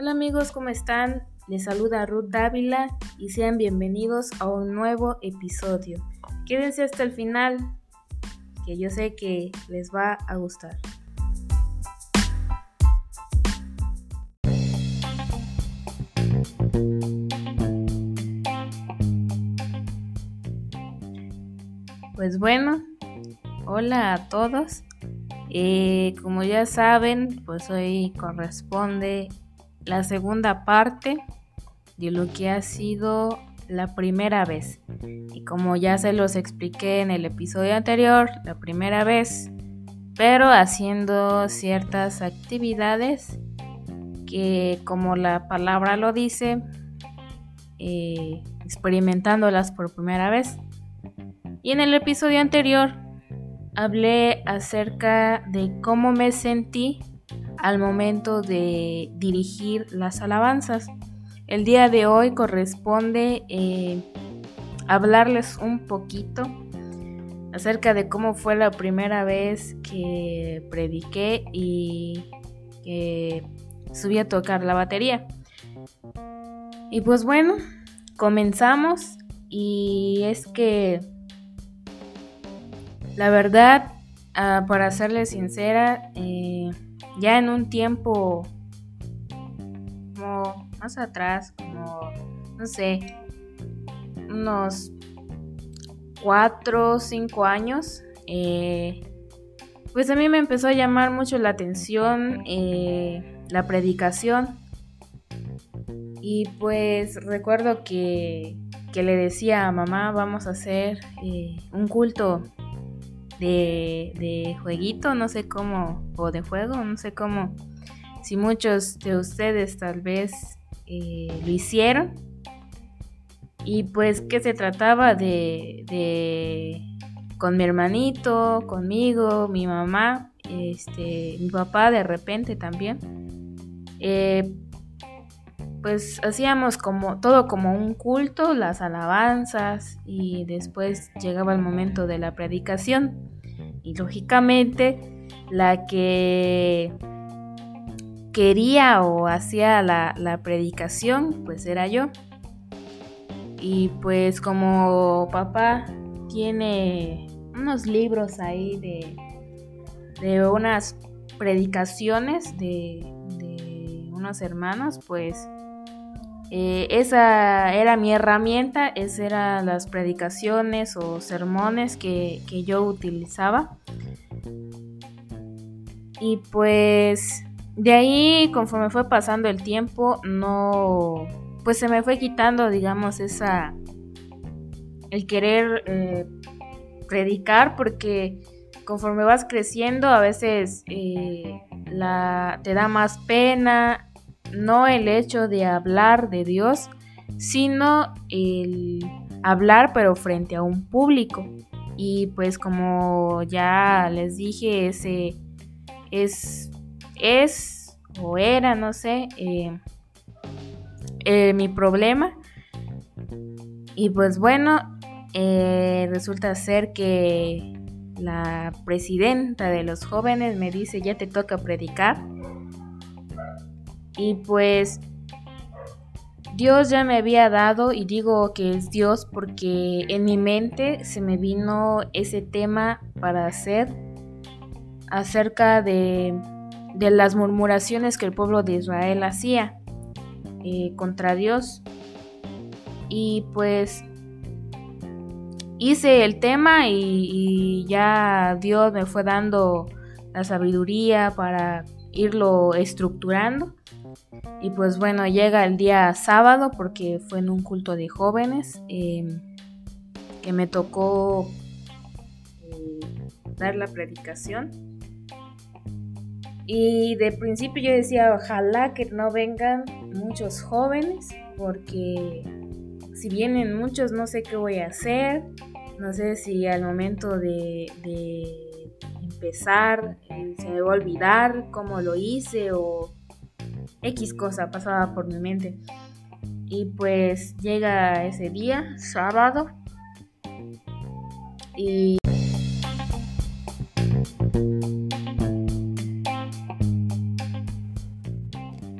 Hola amigos, ¿cómo están? Les saluda Ruth Dávila y sean bienvenidos a un nuevo episodio. Quédense hasta el final, que yo sé que les va a gustar. Pues bueno, hola a todos. Eh, como ya saben, pues hoy corresponde la segunda parte de lo que ha sido la primera vez. Y como ya se los expliqué en el episodio anterior, la primera vez, pero haciendo ciertas actividades que como la palabra lo dice, eh, experimentándolas por primera vez. Y en el episodio anterior hablé acerca de cómo me sentí al momento de dirigir las alabanzas. El día de hoy corresponde eh, hablarles un poquito acerca de cómo fue la primera vez que prediqué y que subí a tocar la batería. Y pues bueno, comenzamos y es que la verdad, ah, para serle sincera, eh, ya en un tiempo como más atrás, como, no sé, unos cuatro o cinco años, eh, pues a mí me empezó a llamar mucho la atención eh, la predicación. Y pues recuerdo que, que, le decía a mamá, vamos a hacer un culto de, jueguito, no sé cómo, o de juego, no sé cómo, si muchos de ustedes tal vez eh, lo hicieron. Y pues que se trataba de, de, con mi hermanito, conmigo, mi mamá, este, mi papá de repente también. Eh, pues hacíamos como todo como un culto, las alabanzas y después llegaba el momento de la predicación. Y lógicamente la que quería o hacía la, predicación, pues era yo. Y pues como papá tiene unos libros ahí de, de unas predicaciones de, de unos hermanos, pues eh, esa era mi herramienta, esas eran las predicaciones o sermones que, yo utilizaba. Y pues de ahí, conforme fue pasando el tiempo, no, pues se me fue quitando, digamos, esa, el querer eh, predicar, porque conforme vas creciendo, a veces eh, te da más pena no el hecho de hablar de Dios, sino el hablar pero frente a un público. Y pues como ya les dije, ese es, es o era, no sé, eh, eh, mi problema. Y pues bueno, eh, resulta ser que la presidenta de los jóvenes me dice, ya te toca predicar. Y pues Dios ya me había dado, y digo que es Dios porque en mi mente se me vino ese tema para hacer acerca de, de las murmuraciones que el pueblo de Israel hacía eh, contra Dios. Y pues hice el tema y ya Dios me fue dando la sabiduría para irlo estructurando. Y pues bueno, llega el día sábado porque fue en un culto de jóvenes em, que me tocó eh, dar la predicación. Y de principio yo decía, ojalá que no vengan muchos jóvenes porque si vienen muchos no sé qué voy a hacer. No sé si al momento de, empezar eh, se me va a olvidar cómo lo hice o X cosa pasaba por mi mente. Y pues llega ese día, sábado, y...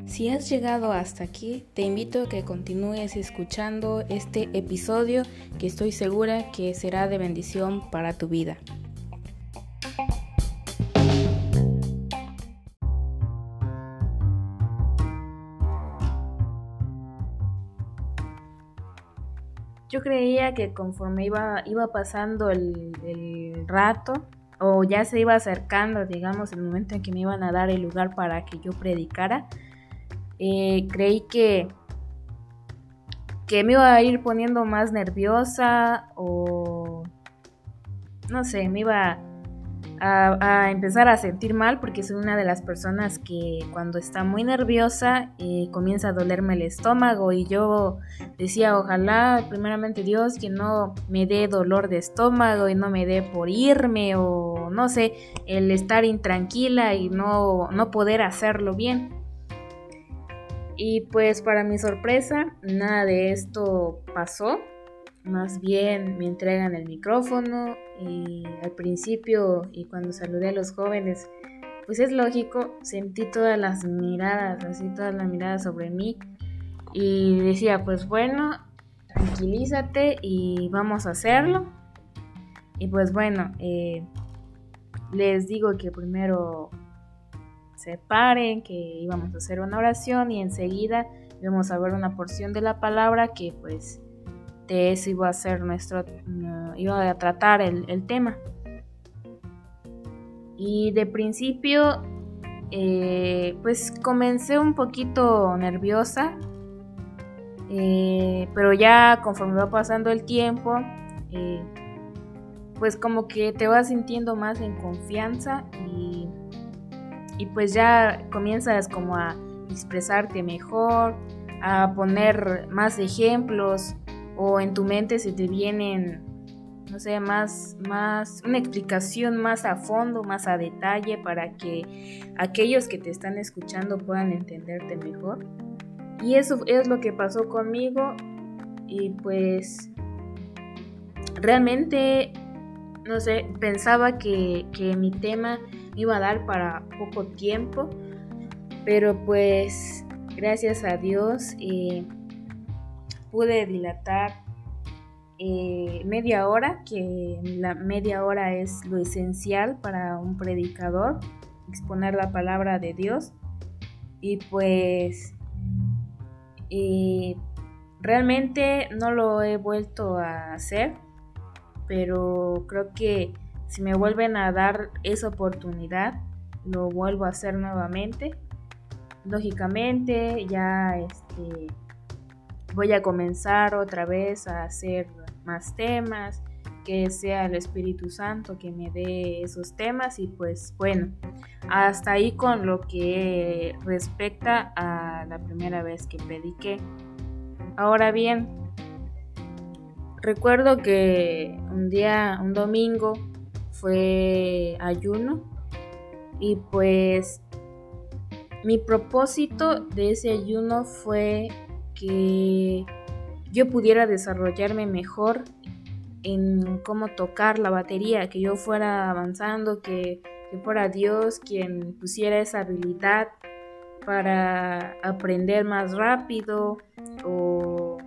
Si has llegado hasta aquí, te invito a que continúes escuchando este episodio que estoy segura que será de bendición para tu vida. Yo creía que conforme iba, iba pasando el, el rato, o ya se iba acercando, digamos, el momento en que me iban a dar el lugar para que yo predicara, eh, creí que, que me iba a ir poniendo más nerviosa o no sé, me iba a, empezar a sentir mal porque soy una de las personas que cuando está muy nerviosa eh, comienza a dolerme el estómago y yo decía ojalá primeramente Dios que no me dé dolor de estómago y no me dé por irme o no sé, el estar intranquila y no, no poder hacerlo bien. Y pues para mi sorpresa, nada de esto pasó. Más bien me entregan el micrófono al principio y cuando saludé a los jóvenes, pues es lógico, sentí todas las miradas, así todas las miradas sobre mí y decía, pues bueno, tranquilízate y vamos a hacerlo. Y pues bueno, eh, les digo que primero se paren, que íbamos a hacer una oración y enseguida íbamos a ver una porción de la palabra que pues de eso iba a ser nuestro, iba a tratar el, tema. Y de principio, eh, pues comencé un poquito nerviosa, eh, pero ya conforme va pasando el tiempo, eh, pues como que te vas sintiendo más en confianza y y pues ya comienzas como a expresarte mejor, a poner más ejemplos o en tu mente se te vienen, no sé, más, más, una explicación más a fondo, más a detalle para que aquellos que te están escuchando puedan entenderte mejor. Y eso es lo que pasó conmigo y pues realmente, no sé, pensaba que, que mi tema iba a dar para poco tiempo, pero pues gracias a Dios eh, pude dilatar eh, media hora, que la media hora es lo esencial para un predicador, exponer la palabra de Dios. Y pues realmente no lo he vuelto a hacer, pero creo que si me vuelven a dar esa oportunidad, lo vuelvo a hacer nuevamente. Lógicamente, ya este, voy a comenzar otra vez a hacer más temas, que sea el Espíritu Santo que me dé esos temas y pues bueno, hasta ahí con lo que respecta a la primera vez que prediqué. Ahora bien, recuerdo que un día, un domingo, fue ayuno y pues mi propósito de ese ayuno fue que yo pudiera desarrollarme mejor en cómo tocar la batería, que yo fuera avanzando, que, fuera Dios quien pusiera esa habilidad para aprender más rápido o,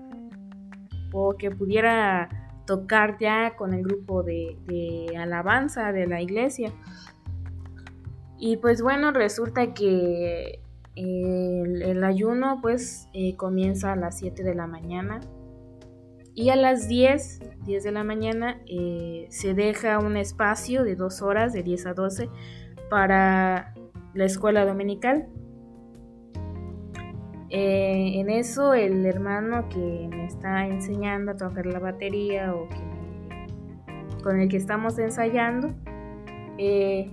o que pudiera tocar ya con el grupo de, alabanza de la iglesia. Y pues bueno, resulta que el, ayuno pues eh, comienza a las 7 de la mañana y a las 10, 10 de la mañana eh, se deja un espacio de dos horas, de 10 a 12, para la escuela dominical. Eh, en eso el hermano que me está enseñando a tocar la batería o con el que estamos ensayando eh,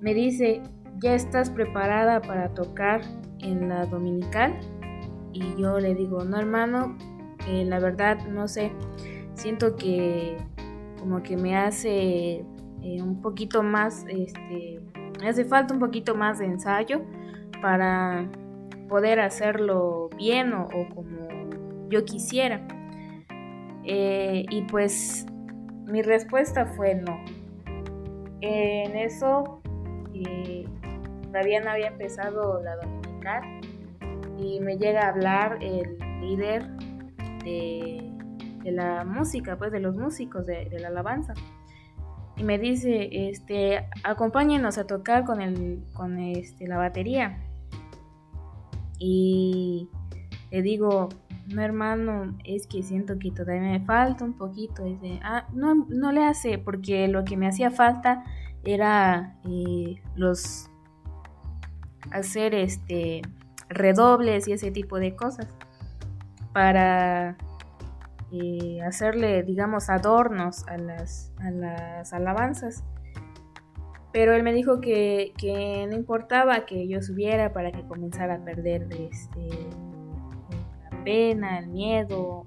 me dice, ¿ya estás preparada para tocar en la dominical? Y yo le digo, no hermano, eh, la verdad no sé, siento que como que me hace un poquito más, este, me hace falta un poquito más de ensayo para poder hacerlo bien o, como yo quisiera. Eh, y pues mi respuesta fue no. En eso eh, todavía no había empezado la dominical y me llega a hablar el líder de, la música, pues de los músicos de, la alabanza. Y me dice, este, acompáñenos a tocar con, el, con este, la batería. Y le digo, no hermano, es que siento que todavía me falta un poquito. Dice, ah, no, no le hace, porque lo que me hacía falta era eh, los hacer este redobles y ese tipo de cosas para eh, hacerle digamos adornos a las, a las alabanzas. Pero él me dijo que, que, no importaba que yo subiera para que comenzara a perder este, la pena, el miedo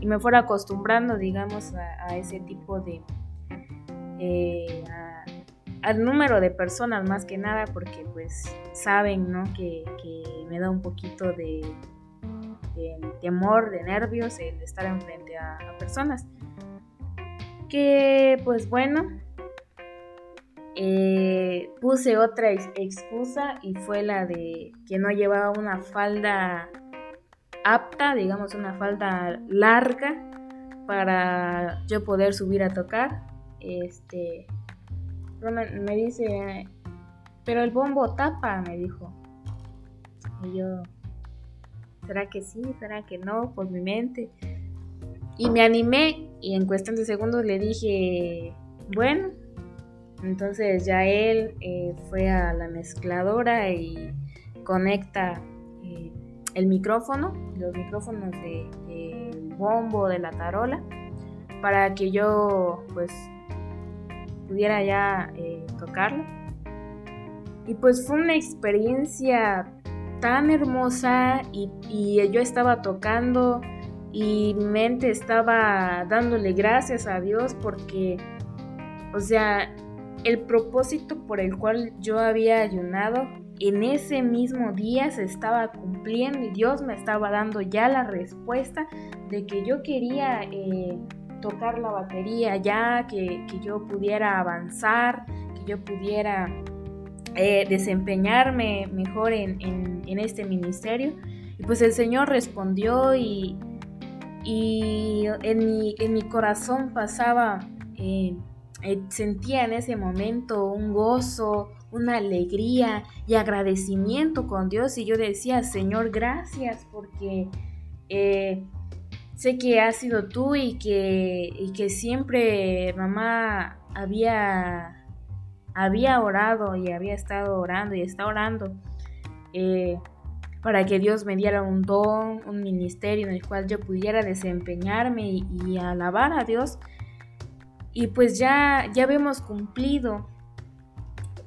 y me fuera acostumbrando digamos a ese tipo de, eh, al número de personas más que nada porque pues saben ¿no? que, me da un poquito de, temor, de nervios el estar enfrente a, a personas. Que pues bueno, eh, puse otra excusa y fue la de que no llevaba una falda apta, digamos una falda larga para yo poder subir a tocar este, me, dice, pero el bombo tapa, me dijo. Y yo, ¿será que sí? ¿Será que no? Por mi mente. Y me animé y en cuestión de segundos le dije, bueno, entonces ya él eh, fue a la mezcladora y conecta eh, el micrófono, los micrófonos del de bombo, de la tarola, para que yo pues pudiera ya eh, tocarlo. Y pues fue una experiencia tan hermosa y, yo estaba tocando y mi mente estaba dándole gracias a Dios porque, o sea, el propósito por el cual yo había ayunado en ese mismo día se estaba cumpliendo y Dios me estaba dando ya la respuesta de que yo quería eh, tocar la batería ya, que, yo pudiera avanzar, que yo pudiera eh, desempeñarme mejor en, este ministerio. Y pues el Señor respondió y, y en, mi, en, mi, corazón pasaba, eh, eh, sentía en ese momento un gozo, una alegría y agradecimiento con Dios y yo decía, Señor, gracias porque sé que has sido tú y que, que siempre mamá había, había orado y había estado orando y está orando eh, para que Dios me diera un don, un ministerio en el cual yo pudiera desempeñarme y, alabar a Dios. Y pues ya, ya hemos cumplido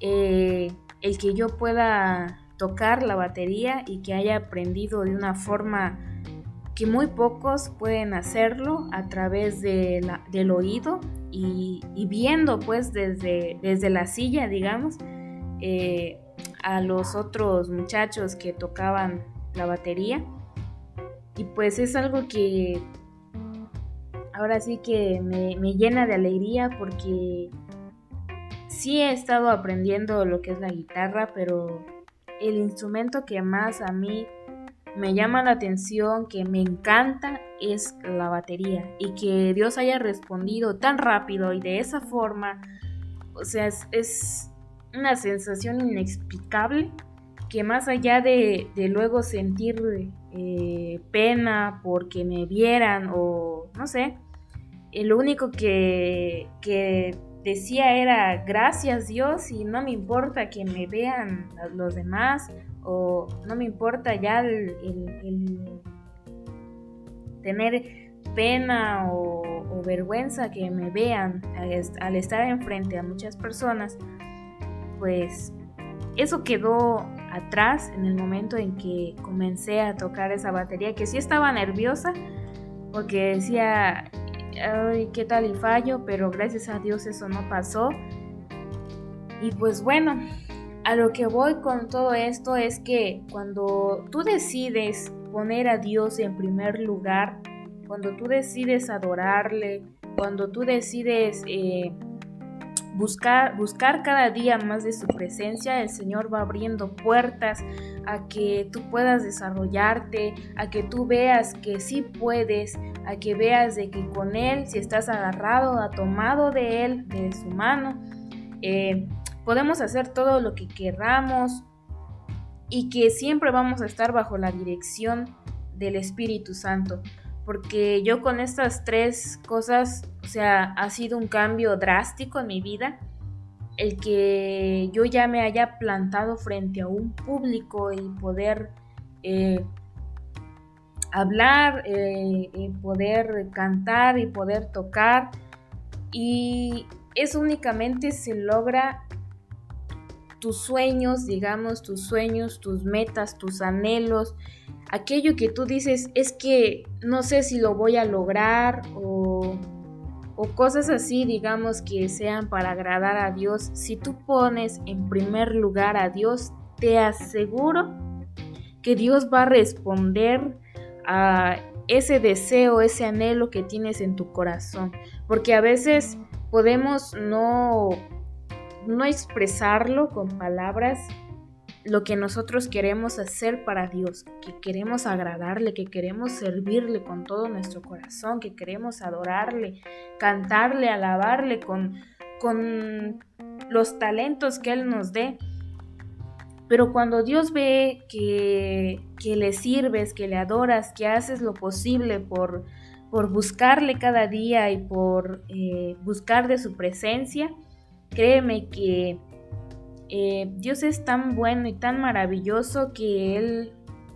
eh, el que yo pueda tocar la batería y que haya aprendido de una forma que muy pocos pueden hacerlo a través de del oído y, viendo pues desde, desde la silla, digamos, eh, a los otros muchachos que tocaban la batería. Y pues es algo que ahora sí que me, me llena de alegría porque sí he estado aprendiendo lo que es la guitarra, pero el instrumento que más a mí me llama la atención, que me encanta, es la batería. Y que Dios haya respondido tan rápido y de esa forma, o sea, es, una sensación inexplicable que más allá de, luego sentir eh, pena porque me vieran o no sé, eh, lo único que, que decía era gracias Dios y no me importa que me vean los demás o no me importa ya el, tener pena o, vergüenza que me vean al, estar enfrente a muchas personas, pues eso quedó atrás en el momento en que comencé a tocar esa batería, que sí estaba nerviosa, porque decía, ay, qué tal y fallo, pero gracias a Dios eso no pasó. Y pues bueno, a lo que voy con todo esto es que cuando tú decides poner a Dios en primer lugar, cuando tú decides adorarle, cuando tú decides eh, buscar, buscar cada día más de su presencia, el Señor va abriendo puertas a que tú puedas desarrollarte, a que tú veas que sí puedes, a que veas de que con Él, si estás agarrado, tomado de Él, de su mano, eh, podemos hacer todo lo que queramos y que siempre vamos a estar bajo la dirección del Espíritu Santo. Porque yo con estas tres cosas, o sea, ha sido un cambio drástico en mi vida. El que yo ya me haya plantado frente a un público y poder eh, hablar, eh, y poder cantar y poder tocar. Y eso únicamente se logra tus sueños, digamos, tus sueños, tus metas, tus anhelos, aquello que tú dices es que no sé si lo voy a lograr o, o cosas así, digamos, que sean para agradar a Dios. Si tú pones en primer lugar a Dios, te aseguro que Dios va a responder a ese deseo, ese anhelo que tienes en tu corazón. Porque a veces podemos no, no expresarlo con palabras, lo que nosotros queremos hacer para Dios, que queremos agradarle, que queremos servirle con todo nuestro corazón, que queremos adorarle, cantarle, alabarle con, con los talentos que Él nos dé. Pero cuando Dios ve que, que le sirves, que le adoras, que haces lo posible por, por buscarle cada día y por eh, buscar de su presencia, créeme que eh, Dios es tan bueno y tan maravilloso que Él,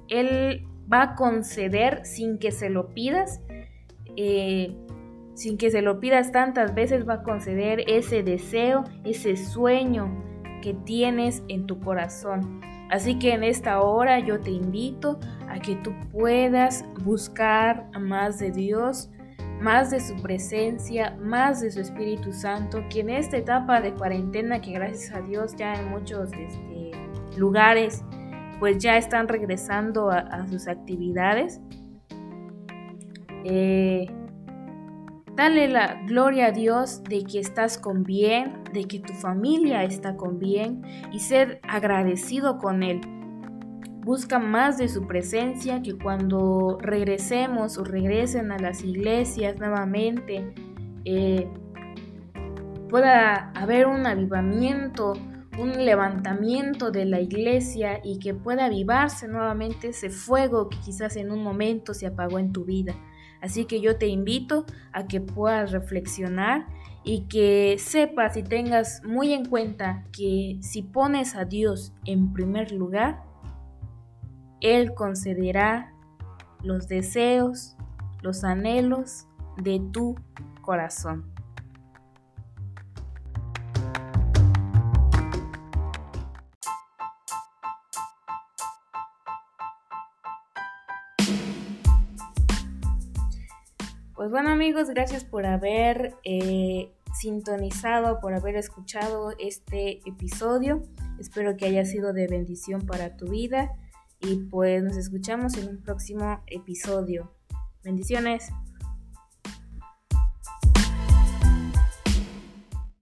Él va a conceder sin que se lo pidas, eh, sin que se lo pidas tantas veces, va a conceder ese deseo, ese sueño que tienes en tu corazón. Así que en esta hora yo te invito a que tú puedas buscar más de Dios, más de su presencia, más de su Espíritu Santo, que en esta etapa de cuarentena, que gracias a Dios ya en muchos este, lugares, pues ya están regresando a, sus actividades. Eh, dale la gloria a Dios de que estás con bien, de que tu familia está con bien y ser agradecido con Él busca más de su presencia, que cuando regresemos o regresen a las iglesias nuevamente, eh, pueda haber un avivamiento, un levantamiento de la iglesia y que pueda avivarse nuevamente ese fuego que quizás en un momento se apagó en tu vida. Así que yo te invito a que puedas reflexionar y que sepas y tengas muy en cuenta que si pones a Dios en primer lugar, él concederá los deseos, los anhelos de tu corazón. Pues bueno amigos, gracias por haber eh, sintonizado, por haber escuchado este episodio. Espero que haya sido de bendición para tu vida y pues nos escuchamos en un próximo episodio. Bendiciones.